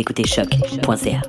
écoutez choc.ca.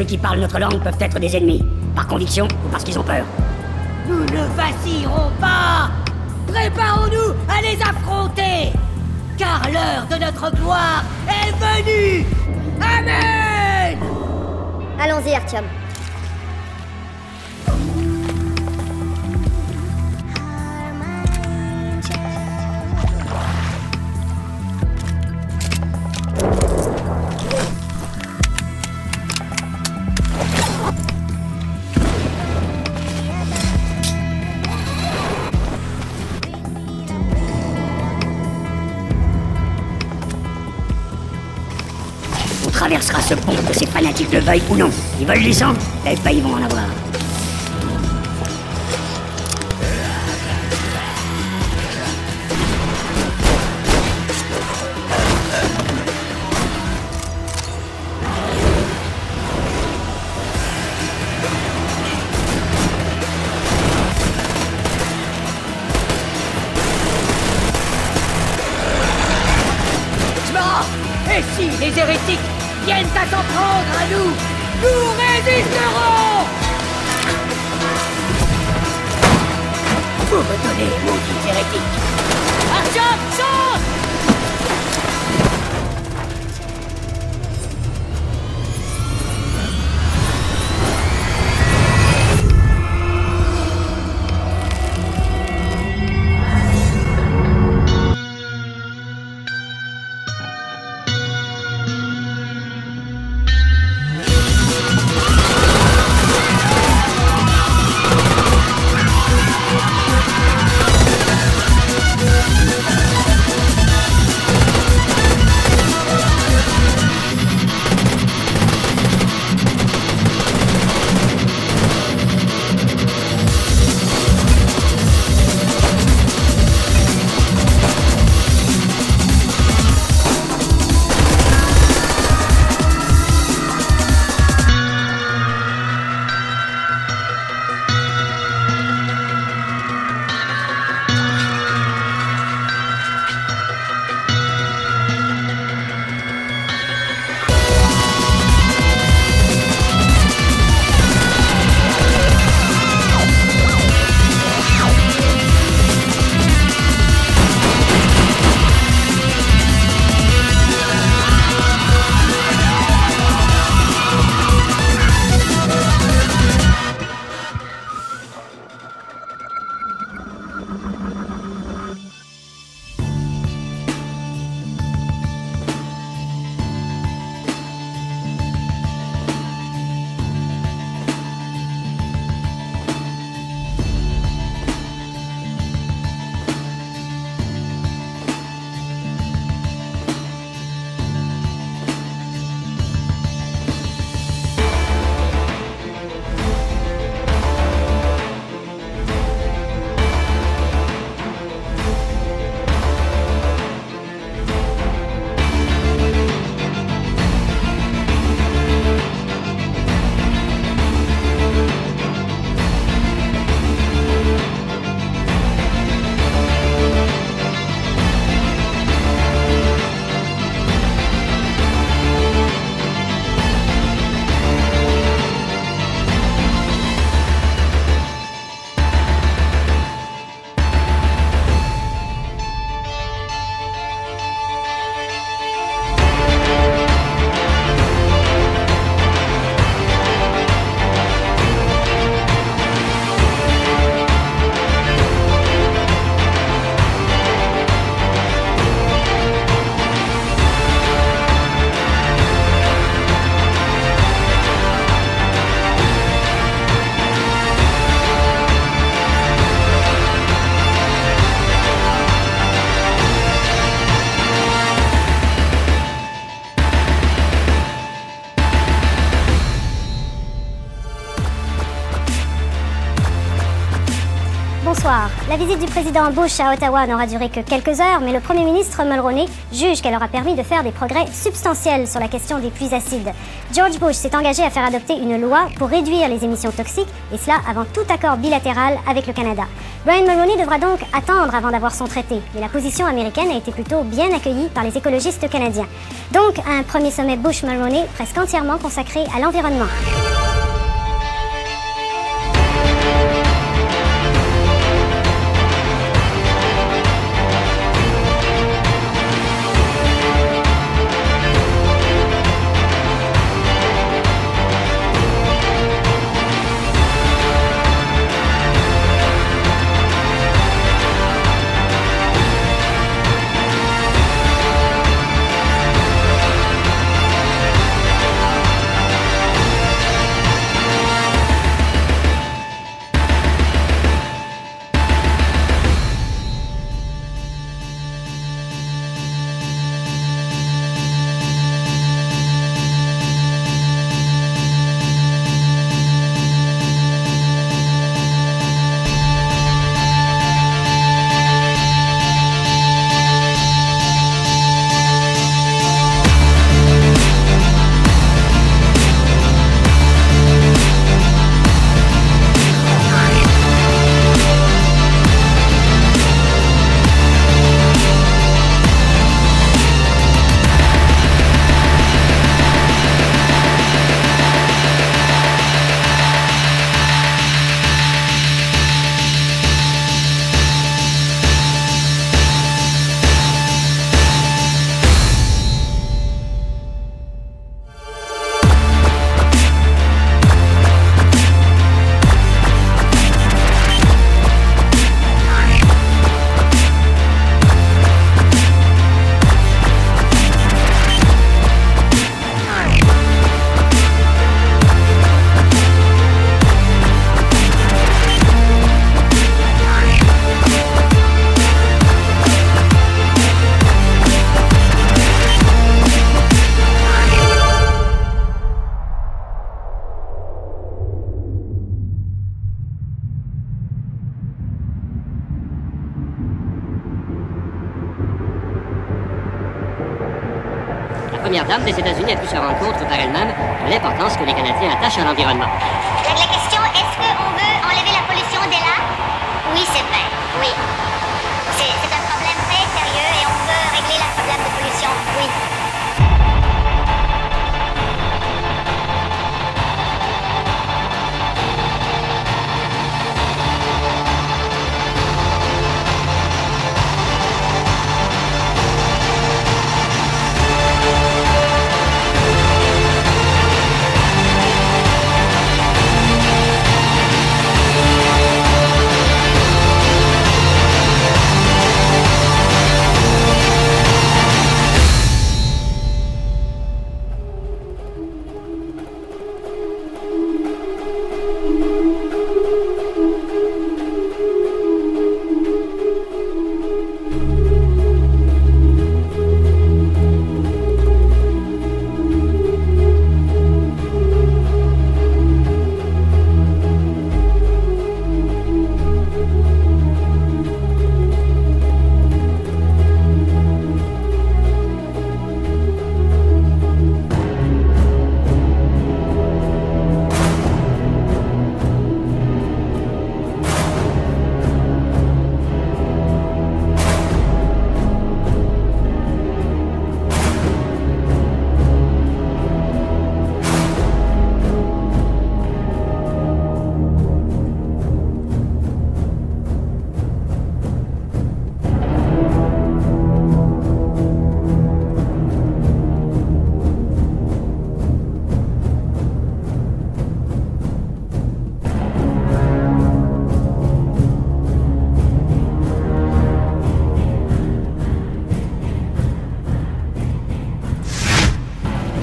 ceux qui parlent notre langue peuvent être des ennemis, par conviction ou parce qu'ils ont peur. Nous ne vacillerons pas Préparons-nous à les affronter Car l'heure de notre gloire est venue Amen Allons-y, Artyom. Traversera ce pont que ces fanatiques le veuillent ou non. Ils veulent du sang Eh ben ils vont en avoir. La visite du président Bush à Ottawa n'aura duré que quelques heures, mais le premier ministre Mulroney juge qu'elle aura permis de faire des progrès substantiels sur la question des pluies acides. George Bush s'est engagé à faire adopter une loi pour réduire les émissions toxiques, et cela avant tout accord bilatéral avec le Canada. Brian Mulroney devra donc attendre avant d'avoir son traité, mais la position américaine a été plutôt bien accueillie par les écologistes canadiens. Donc, un premier sommet Bush-Mulroney presque entièrement consacré à l'environnement.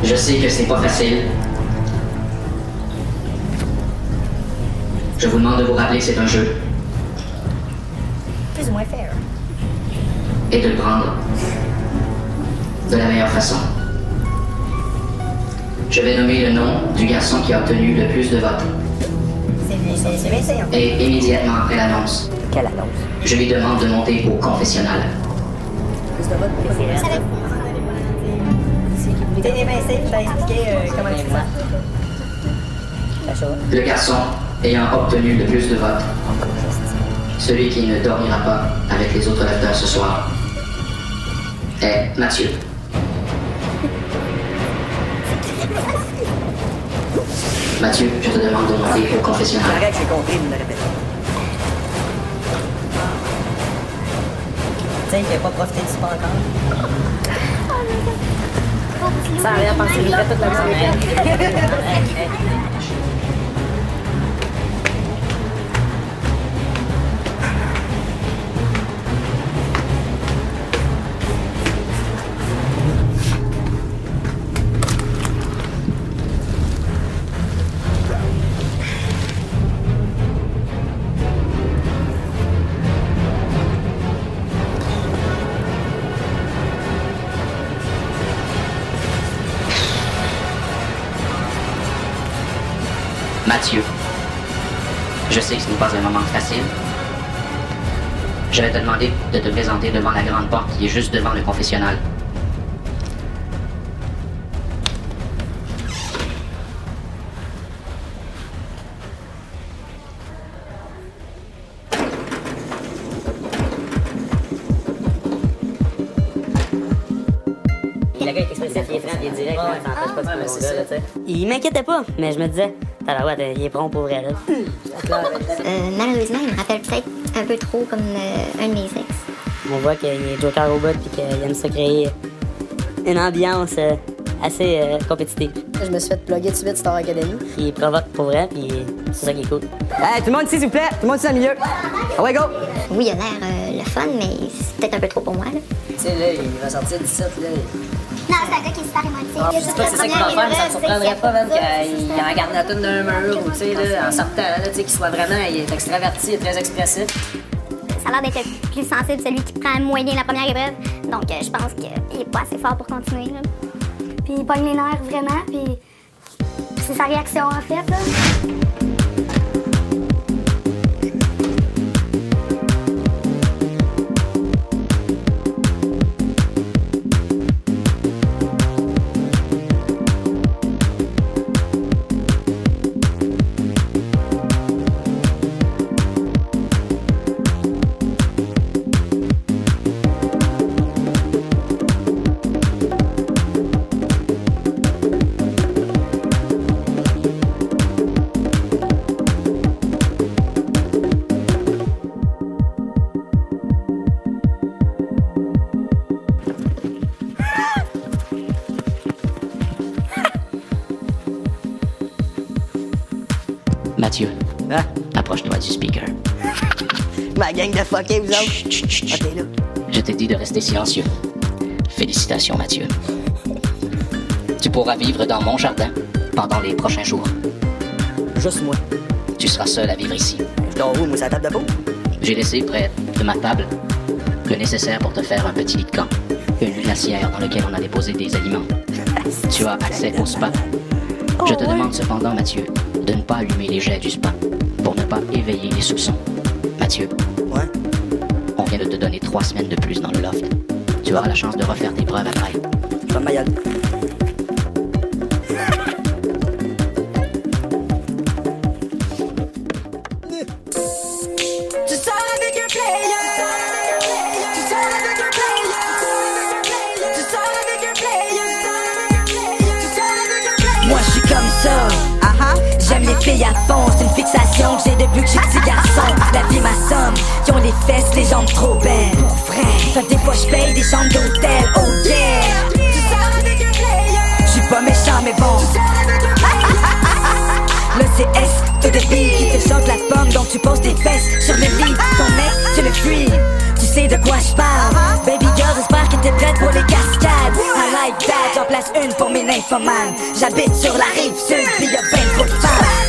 Je sais que c'est pas facile. Je vous demande de vous rappeler que c'est un jeu Plus ou moins fair. et de le prendre de la meilleure façon. Je vais nommer le nom du garçon qui a obtenu le plus de votes. Et immédiatement après l'annonce, Quelle annonce? je lui demande de monter au confessionnal. Plus de vote. Mains ici, je vais expliquer euh, comment tu fais ça. La chose. Le garçon ayant obtenu le plus de votes, celui qui ne dormira pas avec les autres lecteurs ce soir, est Mathieu. Mathieu, je te demande de monter au confessionnal. Arrête, j'ai compris, vous le répétez. Tiens, il n'a pas profité du spa encore. Ça a rien pensé, il fait toute je sais que ce n'est pas un moment facile. Je vais te demander de te présenter devant la grande porte qui est juste devant le confessionnal. Il m'inquiétait pas, mais je me disais, tabarouette, il est prompt pour vrai, là. Euh, malheureusement, il me rappelle peut-être un peu trop comme euh, un de mes ex. On voit qu'il est Joker au bout puis qu'il aime ça créer une ambiance euh, assez euh, compétitive. Je me suis fait plugger tout de suite Star Academy. Il provoque pour vrai, puis c'est ça qui est cool. Hey, tout le monde ici, s'il vous plaît. Tout le monde ici dans le milieu. Ah ouais, go! Oui, il a l'air euh, le fun, mais c'est peut-être un peu trop pour moi. Là. Tu sais, là, il va sortir d'ici, là. Non, c'est un gars qui est super émotif. Je dis pas c'est ça qu'il va faire, mais ça te surprendrait pas, même, qu'il en garde la toune d'un mur, ou tu sais, là, en sortant, là, tu sais, qu'il soit vraiment, il est extraverti, il est très expressif. Ça a l'air d'être plus sensible, celui qui prend moins bien la première épreuve. Donc, euh, je pense qu'il est pas assez fort pour continuer. Là. Puis il pogne les nerfs vraiment, puis c'est sa réaction en fait. Là. Mathieu, Hein? approche-toi du speaker. Ma gang de fuckers, vous autres. Chut, chut, chut, chut. Ok, là. Je t'ai dit de rester silencieux. Félicitations, Mathieu. Tu pourras vivre dans mon jardin pendant les prochains jours. Juste moi. Tu seras seul à vivre ici. Je dors où, moi, la table de peau? J'ai laissé près de ma table le nécessaire pour te faire un petit lit de camp. Une glacière dans laquelle on a déposé des aliments. Tu as accès au spa. Je te demande cependant, Mathieu, de ne pas allumer les jets du spa pour ne pas éveiller les soupçons. Mathieu, Ouais. on vient de te donner trois semaines de plus dans le loft. Tu auras la chance de refaire tes preuves après. À fond, c'est une fixation que j'ai depuis que je suis petit garçon. La vie m'assomme, qui ont les fesses, les jambes trop belles. Pour vrai, fait des fois je paye des chambres d'hôtel. Oh yeah! Je suis pas méchant mais bon. Le CS, tout débit qui te chante la pomme donc tu poses tes fesses sur le lit. Ton mec, tu le fuis. Tu sais de quoi je parle. Baby girl, j'espère que t'es prête pour les cascades. I like that, j'en place une pour mes nymphomanes. J'habite sur la rive sud, pis y'a ben trop de femmes.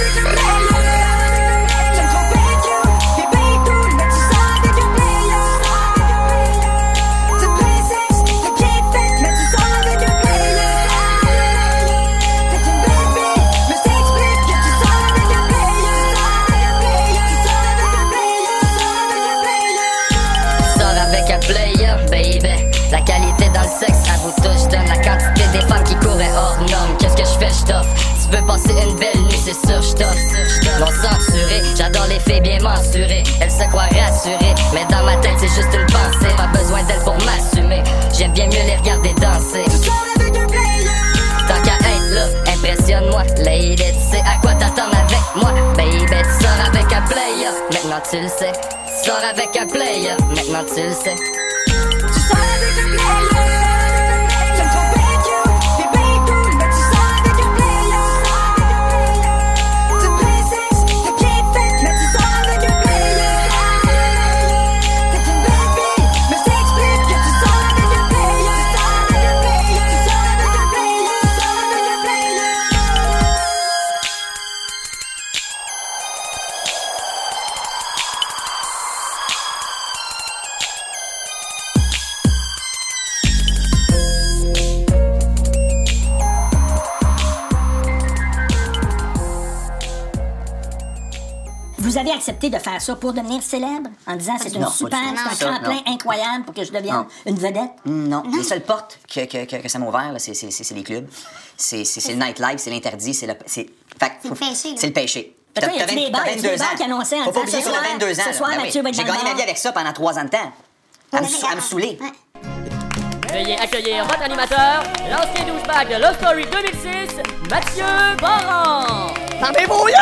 Parcours est hors norme. Qu'est-ce que je fais, je. Tu veux passer une belle nuit, c'est sûr, je t'offre. Non censuré, j'adore les filles bien mensurées. Elles se croient rassurées, mais dans ma tête, c'est juste une pensée. Pas besoin d'elles pour m'assumer. J'aime bien mieux les regarder danser. Tant qu'à être là, impressionne-moi, lady. Tu sais à quoi t'attends avec moi, baby. Tu sors avec un player, maintenant tu le sais. Tu sors avec un player, maintenant tu le sais. Tu sors avec un player. Accepté de faire ça pour devenir célèbre en disant c'est une Non, super, c'est un Ça, tremplin non. incroyable pour que je devienne Non. une vedette? Non, les seules portes que, que, que, que ça m'a ouvert, là, c'est, c'est, c'est, c'est les clubs. C'est, le nightlife, c'est l'interdit, c'est le. C'est, fait que C'est le péché. C'est le péché. T'as- des t'as bars- il y a des 22 bars ans. qui annonçaient en Faut pas disant, oublier soir- 22 ans. ce soir, Ben oui, Mathieu va être J'ai gagné ma vie avec ça pendant 3 ans de temps. À me, sou- à me saouler. Veuillez accueillir votre animateur, l'ancien douchebag de Love Story 2006, Mathieu Baran. Fermez vos yeux!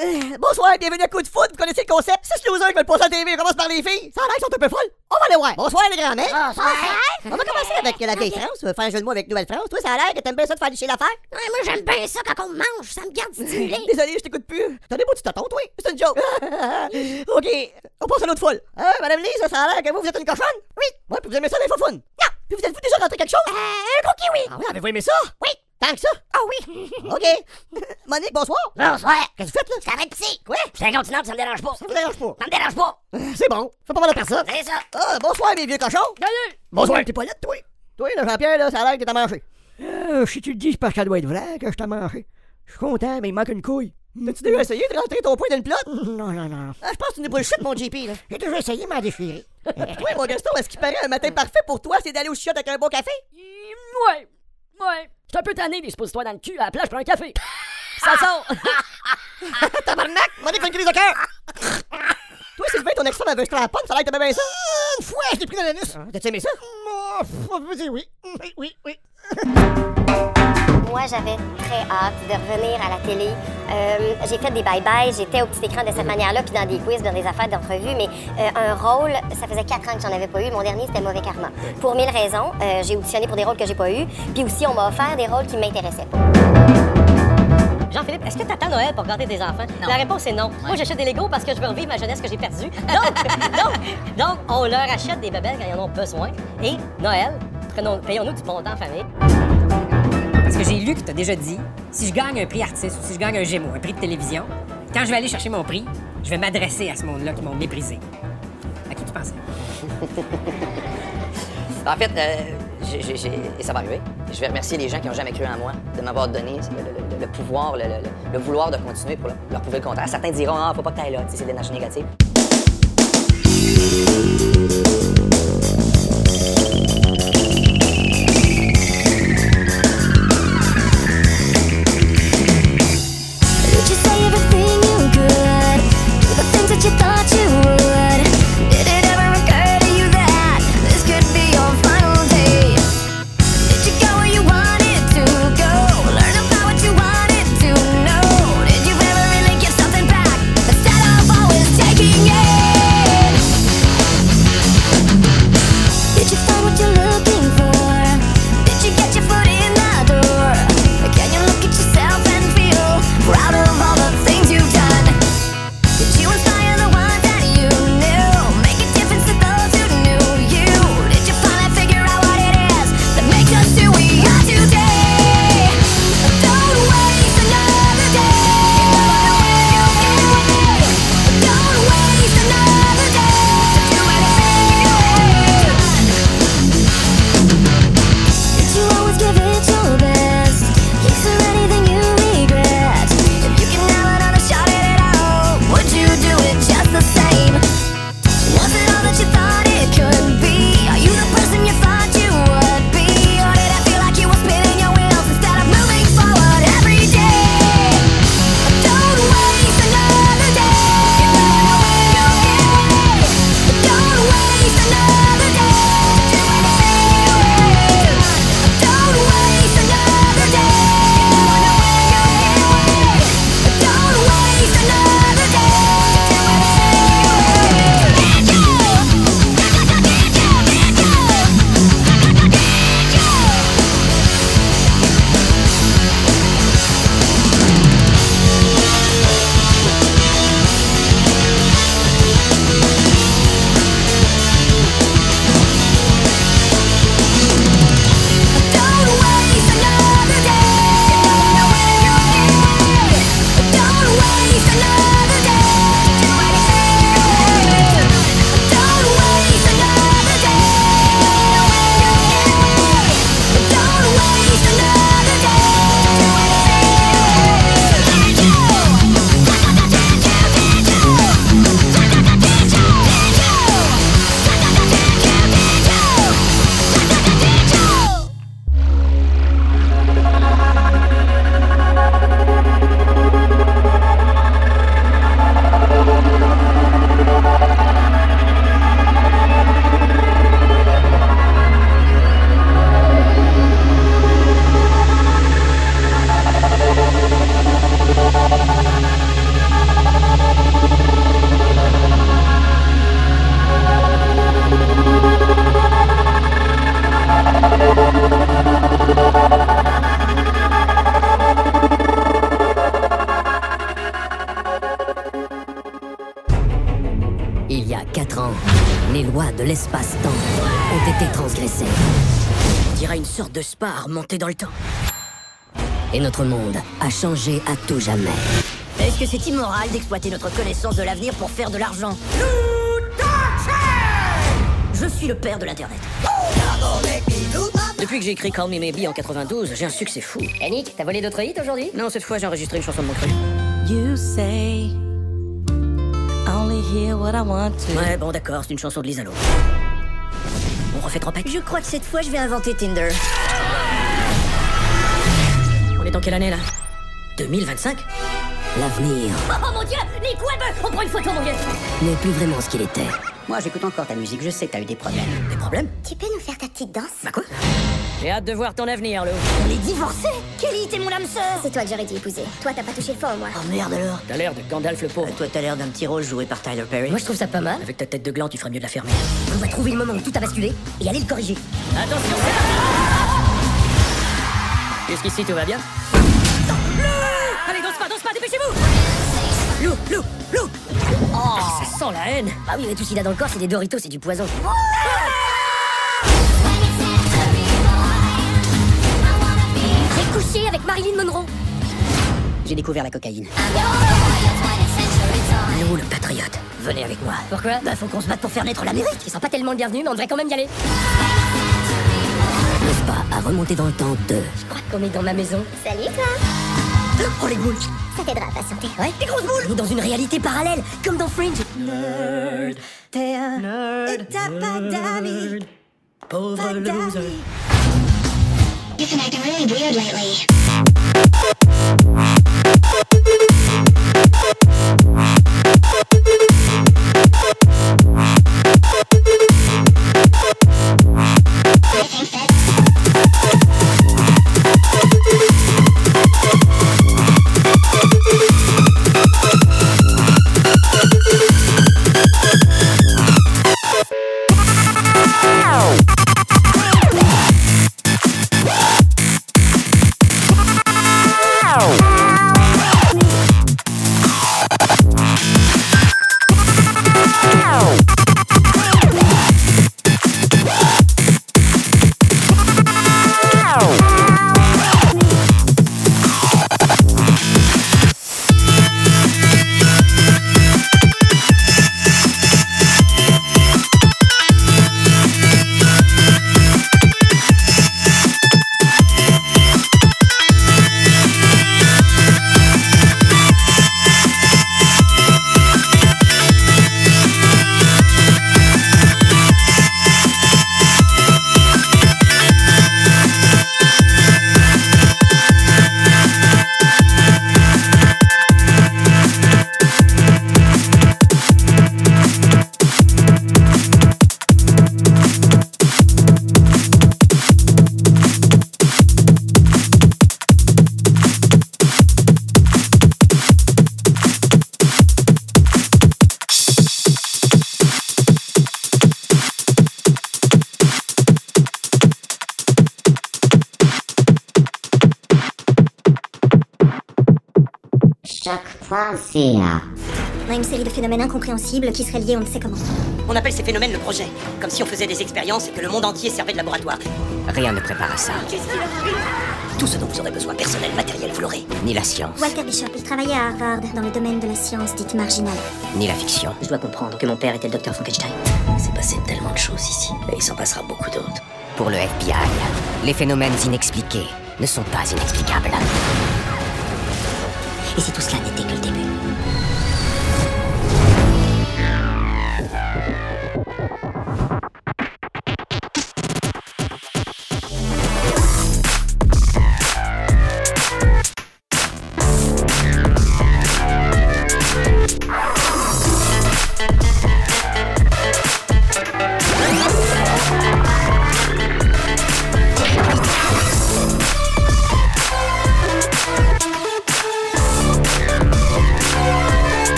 Euh, Bonsoir, bienvenue à Coup de foot. Vous connaissez le concept? Six losers qui veulent passer à la TV. On commence par les filles. Ça a l'air sont un peu folles. On va aller voir. Bonsoir, les grands-mères. Bonsoir. On va commencer avec la vieille France. On va faire un jeu de mots avec Nouvelle-France. Toi, ça a l'air que t'aimes bien ça de faire licher l'affaire. Ouais, moi, j'aime bien ça quand on mange. Ça me garde stimulé. Désolé, je t'écoute plus. T'as des beaux petits tatons, toi. C'est une joke. OK, on passe à l'autre foule. Hein, Madame Lise, ça a l'air que vous, vous êtes une cochonne? Oui. Ouais, puis vous aimez ça, les faufounes? Non. Puis vous êtes-vous déjà rentré quelque chose? Euh, un gros kiwi. Ah oui, avez-vous aimé ça? Oui. Tant que ça? Oh oui. OK. Monique, bonsoir. Bonsoir. Qu'est-ce que vous faites, là? Ça va être petit. Quoi? C'est un continent, ça me dérange pas. Ça vous dérange pas? Ça me dérange pas. Euh, C'est bon. Fais pas mal à personne. C'est ça. Ah, bonsoir, mes vieux cochons. Salut. Bonsoir, t'es pas là, toi. Toi, là, Jean-Pierre, là, ça a l'air que t'as mangé. Euh, si tu le dis, c'est parce que ça doit être vrai que je t'ai mangé. Je suis content, mais il manque une couille. T'as-tu déjà essayé de rentrer ton poing dans le plat? Non, non, non. Ah, je pense que c'est une bullshit, mon JP, là. J'ai déjà essayé, mais déchiré. toi, mon Gaston, est-ce qu'il paraît un matin parfait pour toi, c'est d'aller au chiottes avec un bon café? Ouais, ouais. Je suis un peu tanné des suppositoires dans le cul à la plage pour un café. Ça sort. Tabarnak! Monique, une crise de cœur! Toi, Sylvain, ton ex-femme avait un strap-on, ça a l'air que t'aimais bien ça? Une fois, je l'ai pris dans l'anus. T'as-tu aimé ça? Oui, oui, oui. Moi, j'avais très hâte de revenir à la télé. Euh, j'ai fait des bye-bye, j'étais au petit écran de cette manière-là, puis dans des quiz, dans des affaires d'entrevue, mais euh, un rôle, ça faisait quatre ans que j'en avais pas eu. Mon dernier, c'était Mauvais Karma. Pour mille raisons, euh, j'ai auditionné pour des rôles que j'ai pas eu, puis aussi, on m'a offert des rôles qui m'intéressaient pas. Jean-Philippe, est-ce que t'attends Noël pour garder tes enfants? La réponse est non. Moi, j'achète des Legos parce que je veux revivre ma jeunesse que j'ai perdue. Donc, donc, donc, on leur achète des babelles quand ils en ont besoin. Et Noël, prenons- payons-nous du bon temps en famille. Parce que j'ai lu que tu as déjà dit, si je gagne un prix artiste ou si je gagne un Gémeaux, un prix de télévision, quand je vais aller chercher mon prix, je vais m'adresser à ce monde-là qui m'ont méprisé. À qui tu penses? En fait, euh, et ça va arriver, je vais remercier les gens qui n'ont jamais cru en moi de m'avoir donné le, pouvoir, le, vouloir de continuer pour leur, prouver le contraire. Certains diront, ah, faut pas que là, c'est de l'énergie négative. Sorte de spa remonté dans le temps. Et notre monde a changé à tout jamais. Est-ce que c'est immoral d'exploiter notre connaissance de l'avenir pour faire de l'argent? Je suis le père de l'Internet. Depuis que j'ai écrit Call Me Maybe en 92, j'ai un succès fou. Eh Nick, t'as volé d'autres hits aujourd'hui? Non, cette fois j'ai enregistré une chanson de mon cru. You say, only hear what I want to. Ouais, bon d'accord, c'est une chanson de Lisa Lowe. On refait trompette Je crois que cette fois, je vais inventer Tinder. On est dans quelle année là? 2025 L'avenir. Oh, oh, mon dieu! Nick Webb! On prend une photo, mon vieux! N'est plus vraiment ce qu'il était. Moi j'écoute encore ta musique, je sais que t'as eu des problèmes. Des problèmes Tu peux nous faire ta petite danse Bah quoi J'ai hâte de voir ton avenir, Lou. On est divorcés Kelly, t'es mon âme sœur C'est toi que j'aurais dû épouser. Toi, t'as pas touché le fond, moi. Oh merde alors T'as l'air de Gandalf le pauvre. Toi, t'as l'air d'un petit rôle joué par Tyler Perry. Moi je trouve ça pas mal. Avec ta tête de gland, tu ferais mieux de la fermer. On va trouver le moment où tout a basculé et aller le corriger. Attention Jusqu'ici tout va bien Allez, danse pas, danse pas, dépêchez-vous Lou, Lou, Lou Oh, ça sent la haine Ah oui, mais tout ce qu'il a dans le corps, c'est des Doritos, c'est du poison. J'ai couché avec Marilyn Monroe. J'ai découvert la cocaïne. Lou, le patriote, venez avec moi. Pourquoi Bah, faut qu'on se batte pour faire naître l'Amérique. Il sera pas tellement le bienvenu, mais on devrait quand même y aller. N'est-ce pas à remonter dans le temps de... Je crois qu'on est dans ma maison. Salut, toi Oh, les boules Ça t'aidera à patienter. Ouais, des grosses boules On est dans une réalité parallèle, comme dans Fringe. Nerd, t'es un nerd. Et t'as pas d'amis. Pauvre loser. You've been acting really weird lately. Choc.ca. On a une série de phénomènes incompréhensibles qui seraient liés on ne sait comment. On appelle ces phénomènes le projet. Comme si on faisait des expériences et que le monde entier servait de laboratoire. Rien ne prépare à ça. Tout ce dont vous aurez besoin, personnel, matériel, vous l'aurez. Ni la science, Walter Bishop, il travaillait à Harvard dans le domaine de la science dite marginale. ni la fiction. Je dois comprendre que mon père était le docteur Frankenstein. Il s'est passé tellement de choses ici. Et il s'en passera beaucoup d'autres. Pour le FBI, les phénomènes inexpliqués ne sont pas inexplicables. Et si tout cela n'était que le début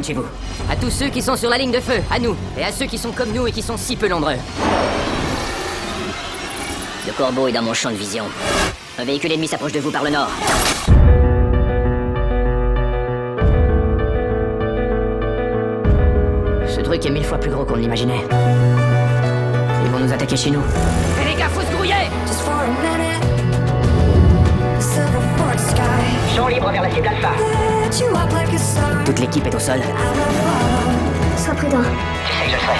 ramène chez vous. À tous ceux qui sont sur la ligne de feu, à nous, et à ceux qui sont comme nous et qui sont si peu nombreux. Le corbeau est dans mon champ de vision. Un véhicule ennemi s'approche de vous par le nord. Ce truc est mille fois plus gros qu'on ne l'imaginait. Ils vont nous attaquer chez nous. Et les gars, faut se grouiller Champ libre vers la cible alpha. Toute l'équipe est au sol. Sois prudent. Tu sais que je le ferai.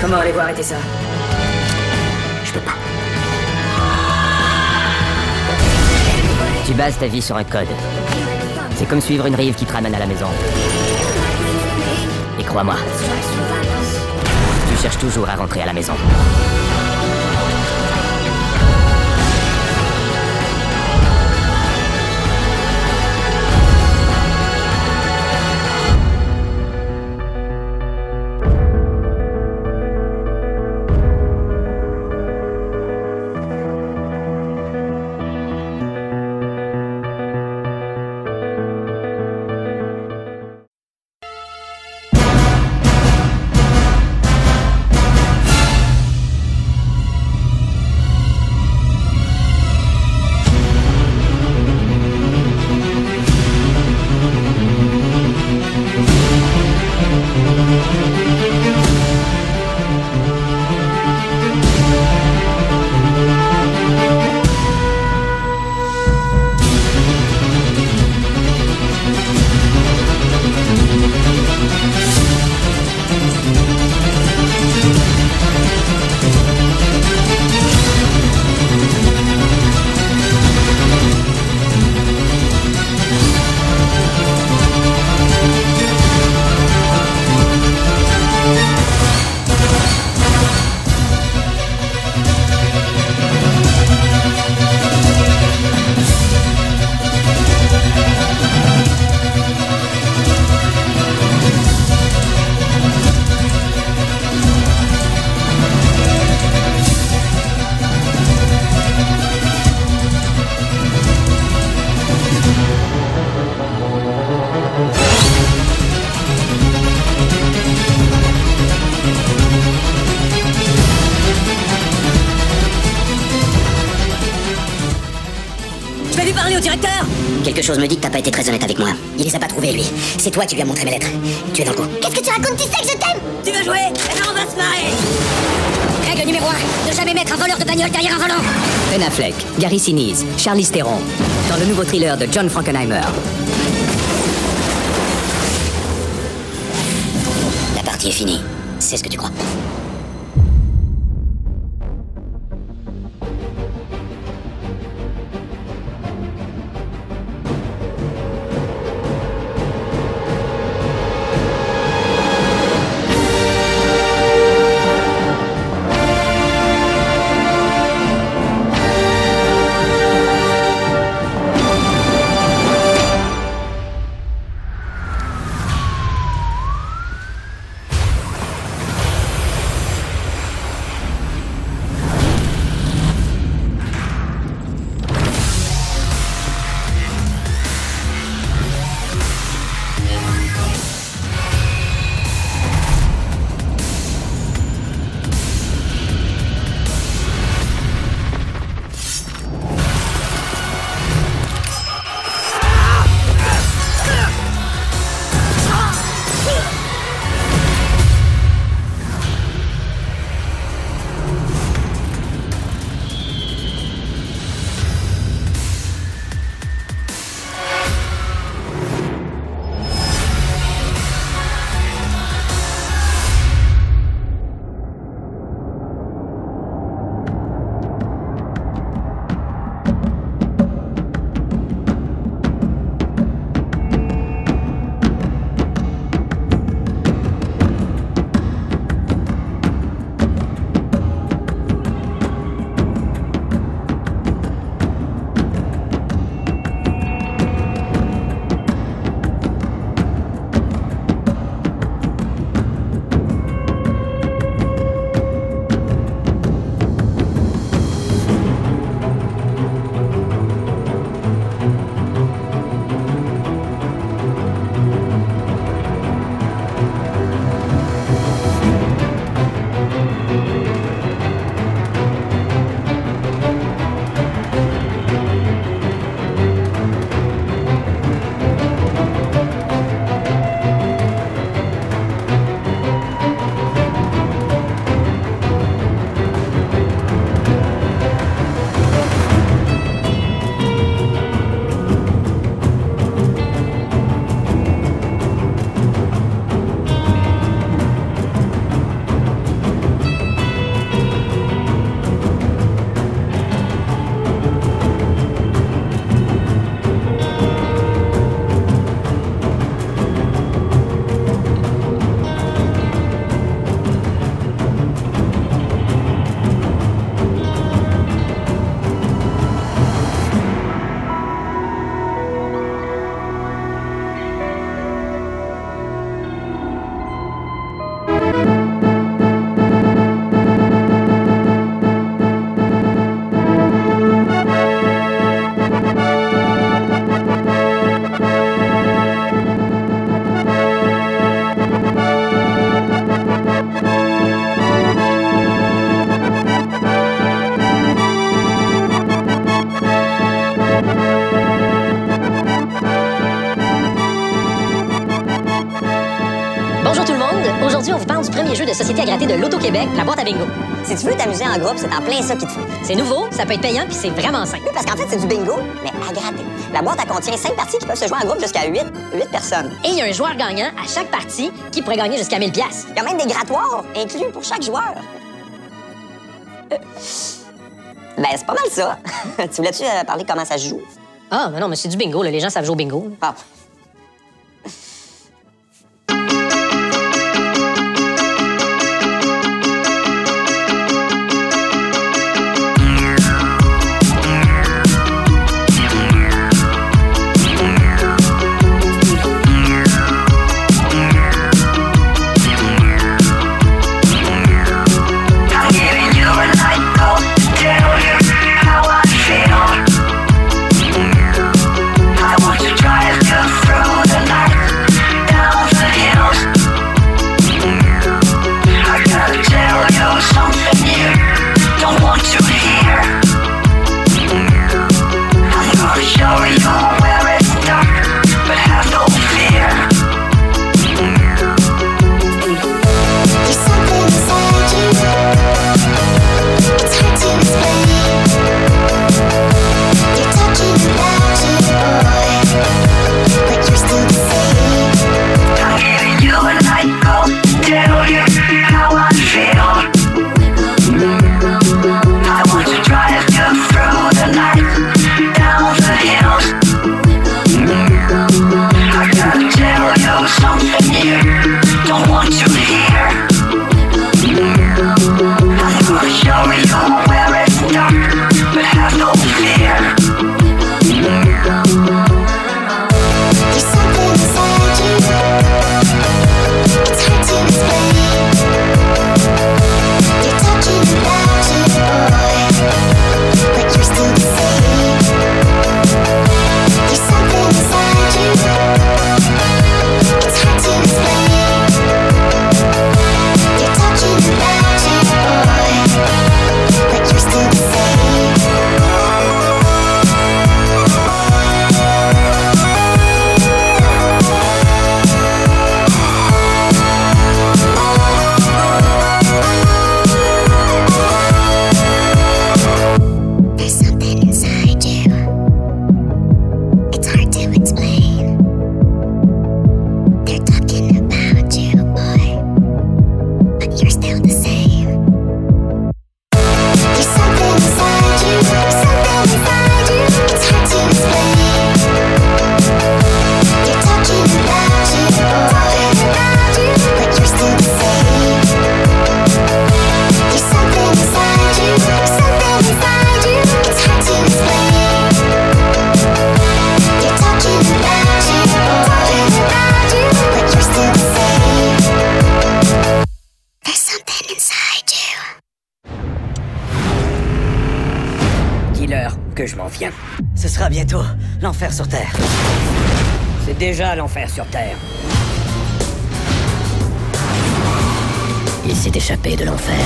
Comment allez-vous arrêter ça? Je peux pas. Tu bases ta vie sur un code. C'est comme suivre une rive qui te ramène à la maison. Et crois-moi, tu cherches toujours à rentrer à la maison. Quelque chose me dit que t'as pas été très honnête avec moi. Il les a pas trouvés, lui. C'est toi qui lui as montré mes lettres. Tu es dans le coup. Qu'est-ce que tu racontes Tu sais que je t'aime Tu veux jouer Eh ben, on va se marrer Règle numéro 1, ne jamais mettre un voleur de bagnole derrière un volant Ben Affleck, Gary Sinise, Charlize Theron, dans le nouveau thriller de John Frankenheimer. La partie est finie. C'est ce que tu crois. De l'Auto-Québec, la boîte à bingo. Si tu veux t'amuser en groupe, c'est en plein ça qu'il te faut. C'est nouveau, ça peut être payant, puis c'est vraiment simple. Oui, parce qu'en fait, c'est du bingo, mais à gratter. La boîte, elle contient 5 parties qui peuvent se jouer en groupe jusqu'à 8, 8 personnes. Et il y a un joueur gagnant à chaque partie qui pourrait gagner jusqu'à 1000 pièces. Il y a même des grattoirs inclus pour chaque joueur. Euh, Ben, c'est pas mal ça. tu voulais-tu euh, parler comment ça se joue? Ah, mais non, mais c'est du bingo, là. les gens savent jouer au bingo. Ah. Bientôt l'enfer sur Terre. C'est déjà l'enfer sur Terre. Il s'est échappé de l'enfer.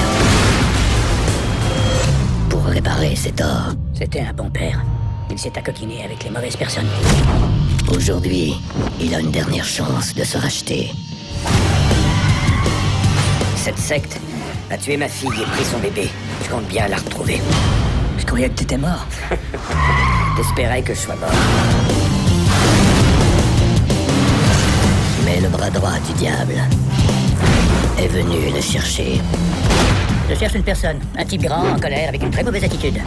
Pour réparer ses torts. C'était un bon père. Il s'est accoquiné avec les mauvaises personnes. Aujourd'hui, il a une dernière chance de se racheter. Cette secte a tué ma fille et pris son bébé. Je compte bien la retrouver. Je croyais que t'étais mort. T'espérais que je sois mort. Mais le bras droit du diable est venu le chercher. Je cherche une personne, un type grand, en colère, avec une très mauvaise attitude.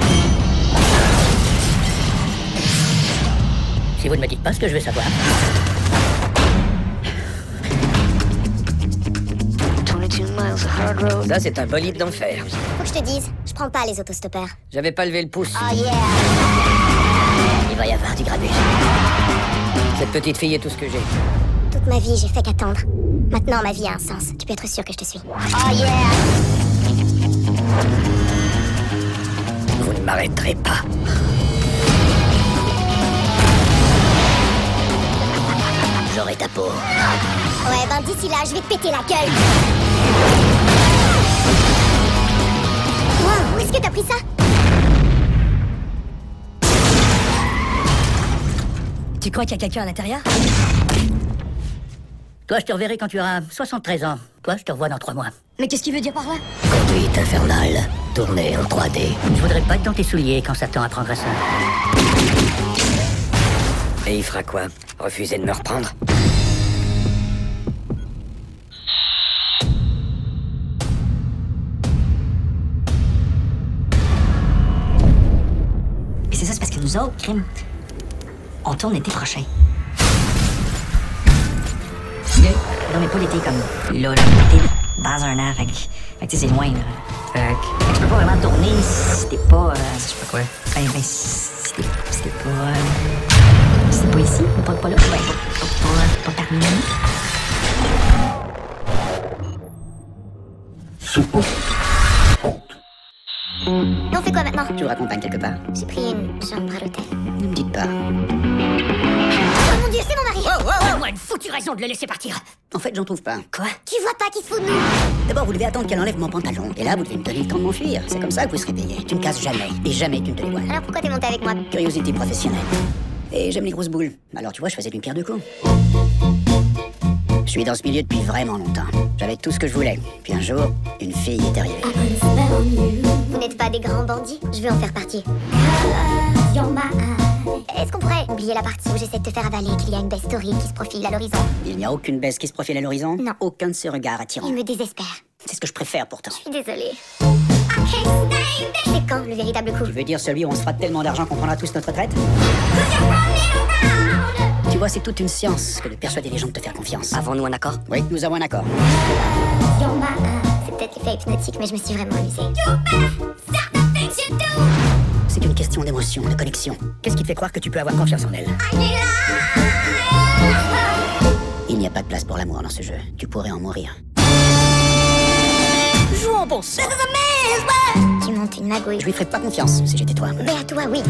Si vous ne me dites pas ce que je veux savoir. Ça, c'est un bolide d'enfer. Faut que je te dise, je prends pas les autostoppeurs. J'avais pas levé le pouce. Oh yeah! Il va y avoir du grabuge. Cette petite fille est tout ce que j'ai. Toute ma vie, j'ai fait qu'attendre. Maintenant, ma vie a un sens. Tu peux être sûr que je te suis. Oh yeah! Vous ne m'arrêterez pas. J'aurai ta peau. Ouais, ben d'ici là, je vais te péter la gueule. Tu crois qu'il y a quelqu'un à l'intérieur Toi, je te reverrai quand tu auras 73 ans. Toi, je te revois dans trois mois. Mais qu'est-ce qu'il veut dire par là Conduite infernale, tournée en 3D. Je voudrais pas être dans tes souliers quand Satan apprendra ça. Et il fera quoi? Refuser de me reprendre? Et c'est ça, c'est parce que nous autres, crime, on tourne l'été prochain. Non, mais pas l'été comme là, là, l'été dans un an, fait que, fait que tu sais, c'est loin, là. Fait que, fait que tu peux pas vraiment tourner si t'es pas. Euh, je sais pas quoi. Ben, ben, si t'es si t'es pas. Euh, si t'es pas ici, pas, pas là, ben, pas, pas, pas, pas parmi nous. Et on fait quoi maintenant Tu le raccompagnes quelque part. J'ai pris une chambre à l'hôtel. Ne me dites pas. Oh mon dieu, c'est mon mari Oh, oh, oh. Moi, une foutue raison de le laisser partir. En fait, j'en trouve pas. Quoi Tu vois pas qu'il se fout de nous D'abord, vous devez attendre qu'elle enlève mon pantalon. Et là, vous devez me donner le temps de m'enfuir. C'est comme ça que vous serez payé. Tu ne casses jamais. Et jamais tu ne te dévoiles. Alors pourquoi t'es monté avec moi Curiosité professionnelle. Et j'aime les grosses boules. Alors, tu vois, je faisais d'une pierre deux coups. Je suis dans ce milieu depuis vraiment longtemps. J'avais tout ce que je voulais. Puis un jour, une fille est arrivée. Vous n'êtes pas des grands bandits Je veux en faire partie. Est-ce qu'on pourrait oublier la partie où j'essaie de te faire avaler qu'il y a une belle story qui se profile à l'horizon? Il n'y a aucune baisse qui se profile à l'horizon? Non. Aucun de ces regards attirants. Il me désespère. C'est ce que je préfère pourtant. Je suis désolée. C'est quand le véritable coup Tu veux dire celui où on se fera tellement d'argent qu'on prendra tous notre retraite? Tu vois, c'est toute une science que de persuader les gens de te faire confiance. Avons-nous un accord? Oui, nous avons un accord. C'est peut-être l'effet hypnotique, mais je me suis vraiment amusée. C'est une question d'émotion, de connexion. Qu'est-ce qui te fait croire que tu peux avoir confiance en elle? Il n'y a pas de place pour l'amour dans ce jeu. Tu pourrais en mourir. Jouons bon sang. Tu montes une magouille. Je lui ferais pas confiance si j'étais toi. Mais à toi, oui.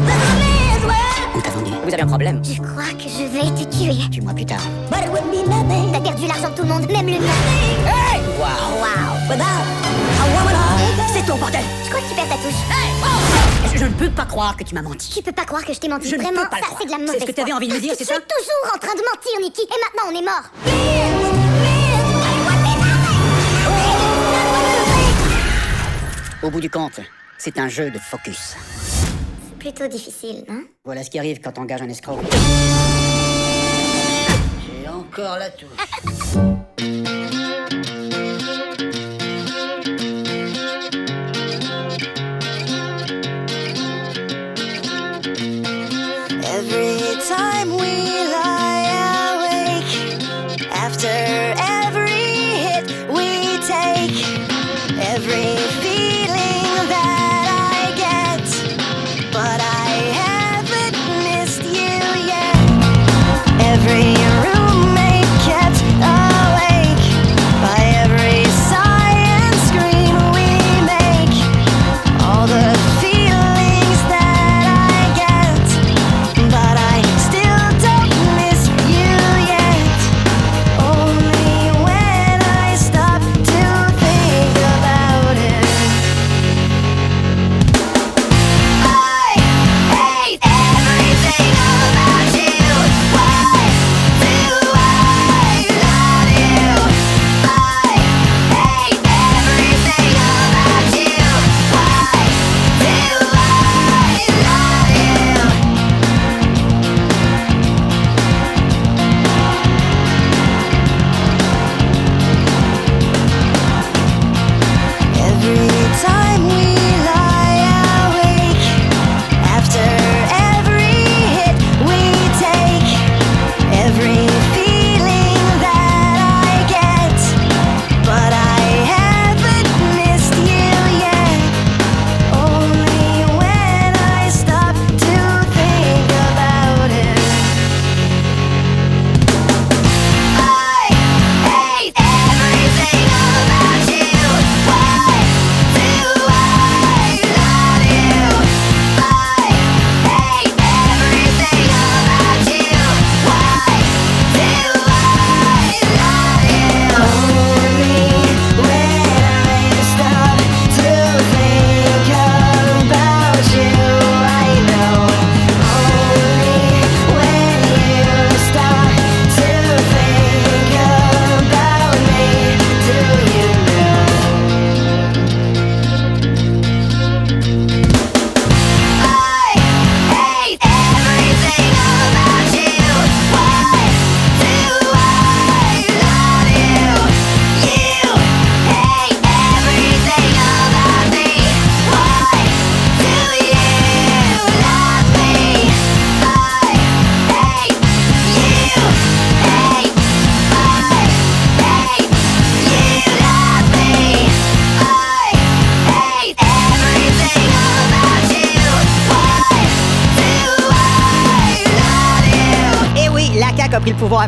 On t'a vendu. Vous avez un problème Je crois que je vais te tuer. Tue-moi plus tard. T'as perdu l'argent de tout le monde, même le mien. Hey Waouh Wow C'est ton bordel Je crois que tu perds ta touche. je, je ne peux pas croire que tu m'as menti. Tu peux pas croire que je t'ai menti. Je ne Vraiment, peux pas ça c'est de la C'est mauvaise ce que t'avais envie de me dire, c'est Je suis ça toujours en train de mentir, Nicky. Et maintenant, on est mort. Au bout du compte, c'est un jeu de focus. C'est plutôt difficile, non? Voilà ce qui arrive quand t'engages un escroc. J'ai encore la touche.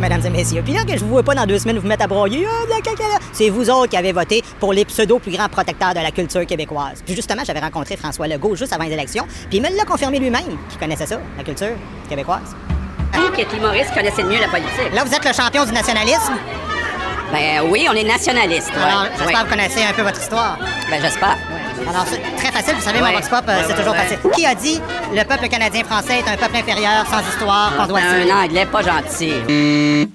Mesdames et messieurs. Puis là, que je vous vois pas dans deux semaines vous mettre à broyer, Ah, là. c'est vous autres qui avez voté pour les pseudo plus grands protecteurs de la culture québécoise. Puis justement, j'avais rencontré François Legault juste avant les élections, puis il me l'a confirmé lui-même, qu'il connaissait ça, la culture québécoise. Vous qui êtes humoriste connaissez mieux la politique. Là, vous êtes le champion du nationalisme? Ben oui, on est nationaliste. ouais. Alors, j'espère Ouais. que vous connaissez un peu votre histoire. Ben j'espère. Alors, c'est très facile, vous savez, mon Ouais. Vox Pop, euh, Ouais, c'est ouais, toujours facile. Qui a dit le peuple canadien-français est un peuple inférieur, sans histoire, qu'on doit C'est tuer? un anglais pas gentil.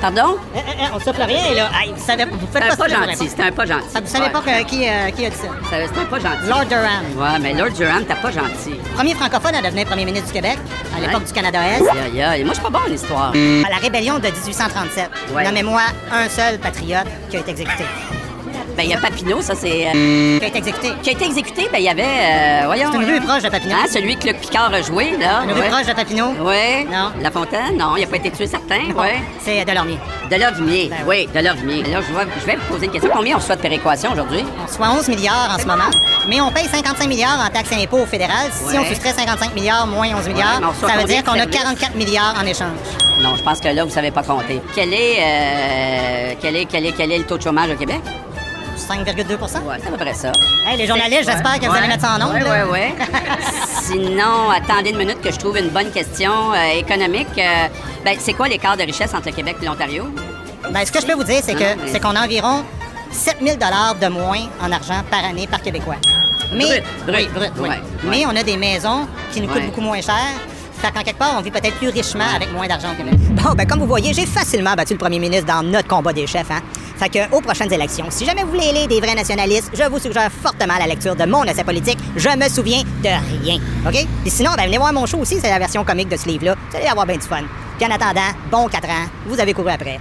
Pardon? Eh, eh, eh, on souffle rien, là. Vous savez, vous faites pas gentil, c'est un pas gentil. Ça, vous savez pas que- qui, euh, qui a dit ça? C'est c'est un pas gentil. Lord Durham. Ouais, mais Lord Durham, t'as pas gentil. Premier francophone à devenir premier ministre du Québec, à l'époque du Canada-Est. Aïe, aïe. Moi, je suis pas bon en histoire. À la rébellion de 1837. Ouais. Nommez-moi un seul patriote qui a été exécuté. Ben, il y a Papineau, ça, c'est. euh, Qui a été exécuté. Qui a été exécuté, ben, il y avait. euh, voyons. C'est une rue proche de Papineau. Hein, celui que Luc Picard a joué, là. Une rue ouais. proche de Papineau? Oui. Non. La Fontaine, non, il a pas été tué, certain. Oui. C'est Delormier. De l'ordimier. oui, de l'ordimier. Là, je vais, je vais vous poser une question. Combien on reçoit de péréquation aujourd'hui? On reçoit 11 milliards en ce moment, mais on paye 55 milliards en taxes et impôts au fédéral. Si Ouais. on soustrait 55 milliards moins 11 milliards, ça veut dire qu'on a services? 44 milliards en échange. Non, je pense que là, vous savez pas compter. Quel est, euh, quel est, quel est, quel est le taux de chômage au Québec? 5,2 Ouais, c'est à peu près ça. Hey, les journalistes, j'espère que vous allez mettre ça en là. ouais, ouais. Sinon, attendez une minute que je trouve une bonne question euh, économique. Euh, ben, c'est quoi l'écart de richesse entre le Québec et l'Ontario? Ben, ce que je peux vous dire, c'est Non, que mais- c'est qu'on a environ 7 000 de moins en argent par année par Québécois. Mais, Brut, brut. Oui, brut, oui. Ouais, Mais on a des maisons qui nous coûtent Ouais. beaucoup moins cher. Fait qu'en quelque part, on vit peut-être plus richement avec moins d'argent au Québec. Bon, ben comme vous voyez, j'ai facilement battu le premier ministre dans notre combat des chefs. Hein? Fait que, aux prochaines élections, si jamais vous voulez lire des vrais nationalistes, je vous suggère fortement la lecture de mon essai politique. Je me souviens de rien. OK? Puis sinon, ben, venez voir mon show aussi, c'est la version comique de ce livre-là. Vous allez avoir bien du fun. Puis en attendant, bon 4 ans, vous avez couru après.